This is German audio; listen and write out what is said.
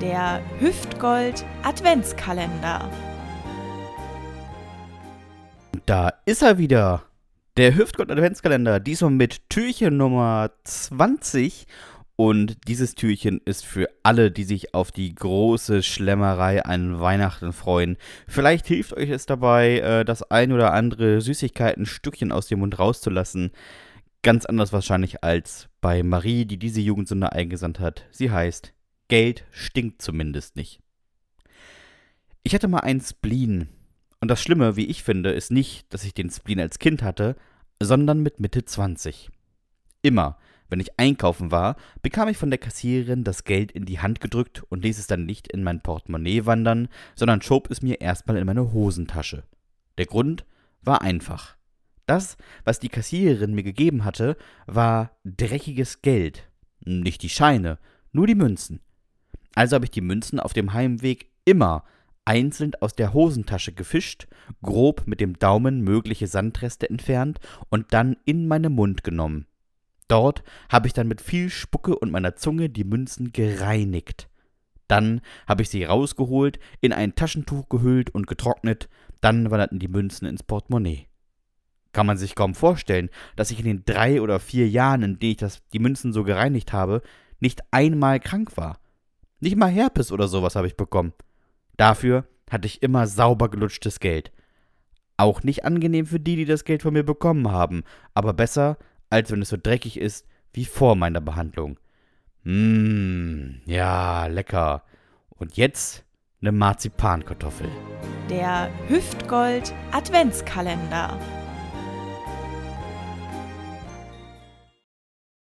Der Hüftgold Adventskalender. Da ist er wieder. Der Hüftgold Adventskalender. Diesmal mit Türchen Nummer 20. Und dieses Türchen ist für alle, die sich auf die große Schlemmerei an Weihnachten freuen. Vielleicht hilft euch es dabei, äh, das ein oder andere Süßigkeitenstückchen aus dem Mund rauszulassen. Ganz anders wahrscheinlich als bei Marie, die diese Jugendsünde eingesandt hat. Sie heißt, Geld stinkt zumindest nicht. Ich hatte mal einen Spleen. Und das Schlimme, wie ich finde, ist nicht, dass ich den Spleen als Kind hatte, sondern mit Mitte 20. Immer, wenn ich einkaufen war, bekam ich von der Kassiererin das Geld in die Hand gedrückt und ließ es dann nicht in mein Portemonnaie wandern, sondern schob es mir erstmal in meine Hosentasche. Der Grund war einfach. Das, was die Kassiererin mir gegeben hatte, war dreckiges Geld. Nicht die Scheine, nur die Münzen. Also habe ich die Münzen auf dem Heimweg immer einzeln aus der Hosentasche gefischt, grob mit dem Daumen mögliche Sandreste entfernt und dann in meinen Mund genommen. Dort habe ich dann mit viel Spucke und meiner Zunge die Münzen gereinigt. Dann habe ich sie rausgeholt, in ein Taschentuch gehüllt und getrocknet, dann wanderten die Münzen ins Portemonnaie. Kann man sich kaum vorstellen, dass ich in den drei oder vier Jahren, in denen ich das, die Münzen so gereinigt habe, nicht einmal krank war. Nicht mal Herpes oder sowas habe ich bekommen. Dafür hatte ich immer sauber gelutschtes Geld. Auch nicht angenehm für die, die das Geld von mir bekommen haben, aber besser, als wenn es so dreckig ist wie vor meiner Behandlung. Mmm, ja, lecker. Und jetzt eine Marzipankartoffel. Der Hüftgold Adventskalender.